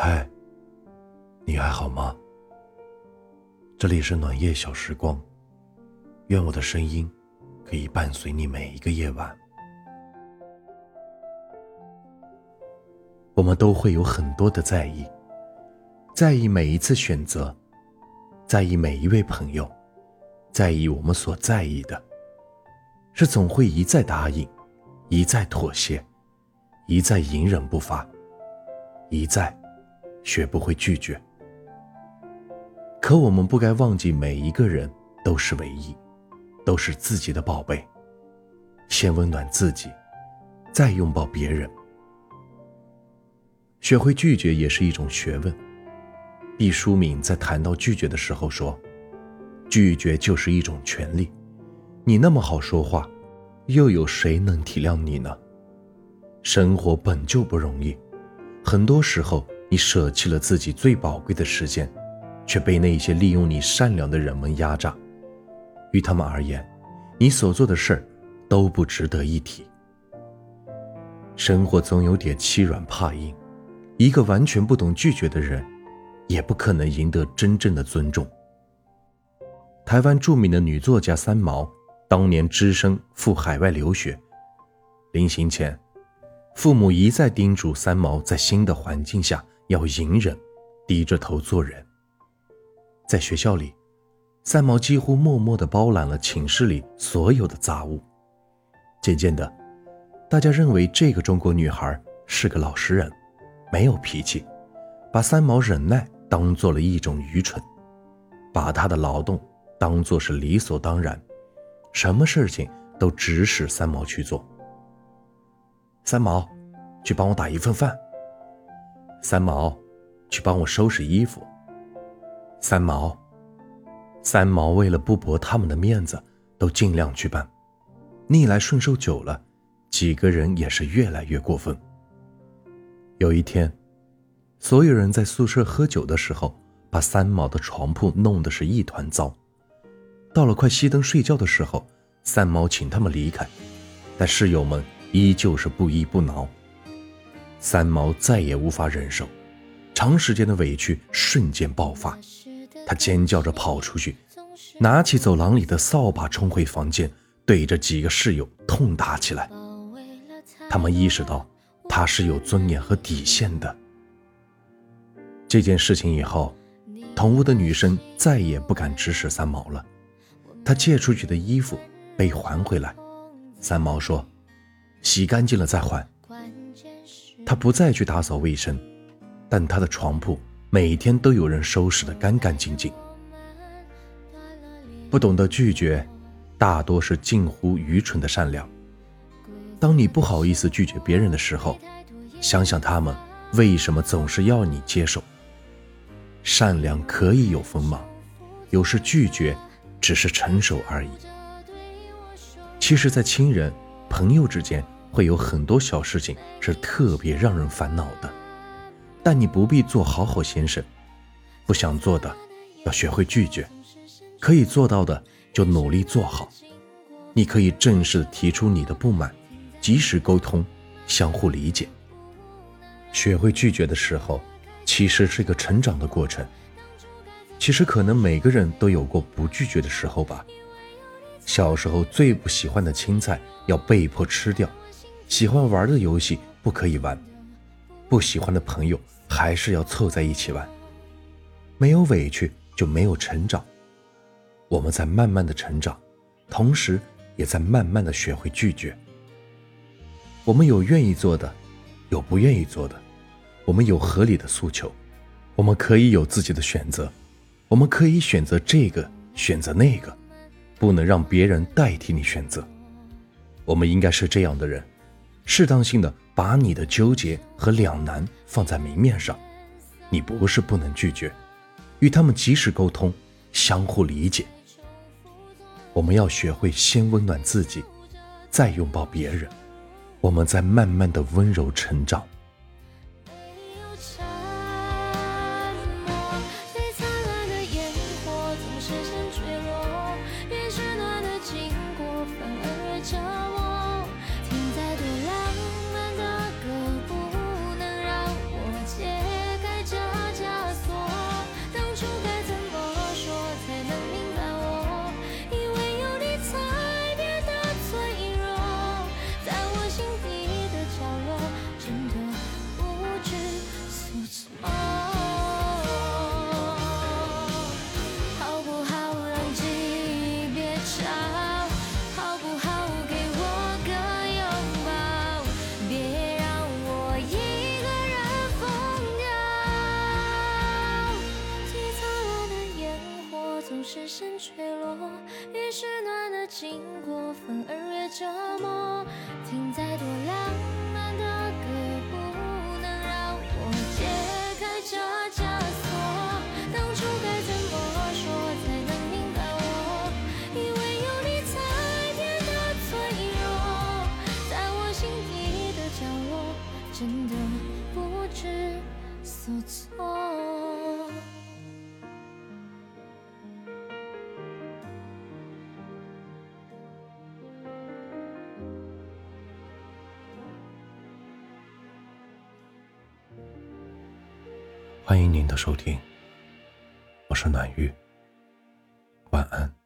嗨，你还好吗？这里是暖夜小时光，愿我的声音可以伴随你每一个夜晚。我们都会有很多的在意，在意每一次选择，在意每一位朋友，在意我们所在意的，是总会一再答应，一再妥协，一再隐忍不发，一再。学不会拒绝，可我们不该忘记，每一个人都是唯一，都是自己的宝贝。先温暖自己，再拥抱别人。学会拒绝也是一种学问。毕淑敏在谈到拒绝的时候说：“拒绝就是一种权利。你那么好说话，又有谁能体谅你呢？生活本就不容易，很多时候。”你舍弃了自己最宝贵的时间，却被那些利用你善良的人们压榨。于他们而言，你所做的事儿都不值得一提。生活总有点欺软怕硬，一个完全不懂拒绝的人，也不可能赢得真正的尊重。台湾著名的女作家三毛，当年只身赴海外留学，临行前，父母一再叮嘱三毛在新的环境下。要隐忍，低着头做人。在学校里，三毛几乎默默地包揽了寝室里所有的杂物。渐渐的，大家认为这个中国女孩是个老实人，没有脾气，把三毛忍耐当做了一种愚蠢，把她的劳动当做是理所当然，什么事情都指使三毛去做。三毛，去帮我打一份饭。三毛，去帮我收拾衣服。三毛，三毛为了不驳他们的面子，都尽量去办。逆来顺受久了，几个人也是越来越过分。有一天，所有人在宿舍喝酒的时候，把三毛的床铺弄得是一团糟。到了快熄灯睡觉的时候，三毛请他们离开，但室友们依旧是不依不挠。三毛再也无法忍受，长时间的委屈瞬间爆发，他尖叫着跑出去，拿起走廊里的扫把冲回房间，对着几个室友痛打起来。他们意识到他是有尊严和底线的。这件事情以后，同屋的女生再也不敢指使三毛了。她借出去的衣服被还回来，三毛说：“洗干净了再还。”他不再去打扫卫生，但他的床铺每天都有人收拾得干干净净。不懂得拒绝，大多是近乎愚蠢的善良。当你不好意思拒绝别人的时候，想想他们为什么总是要你接受。善良可以有锋芒，有时拒绝只是成熟而已。其实，在亲人、朋友之间。会有很多小事情是特别让人烦恼的，但你不必做好好先生。不想做的，要学会拒绝；可以做到的，就努力做好。你可以正式提出你的不满，及时沟通，相互理解。学会拒绝的时候，其实是一个成长的过程。其实可能每个人都有过不拒绝的时候吧。小时候最不喜欢的青菜，要被迫吃掉。喜欢玩的游戏不可以玩，不喜欢的朋友还是要凑在一起玩。没有委屈就没有成长，我们在慢慢的成长，同时也在慢慢的学会拒绝。我们有愿意做的，有不愿意做的，我们有合理的诉求，我们可以有自己的选择，我们可以选择这个，选择那个，不能让别人代替你选择。我们应该是这样的人。适当性的把你的纠结和两难放在明面上，你不是不能拒绝，与他们及时沟通，相互理解。我们要学会先温暖自己，再拥抱别人，我们在慢慢的温柔成长。越是暖的经过反而越折磨，听再多浪漫的歌，不能让我解开这枷锁。当初该怎么说才能明白？我以为有你才变得脆弱，在我心底的角落，真的不知所措。欢迎您的收听，我是暖玉，晚安。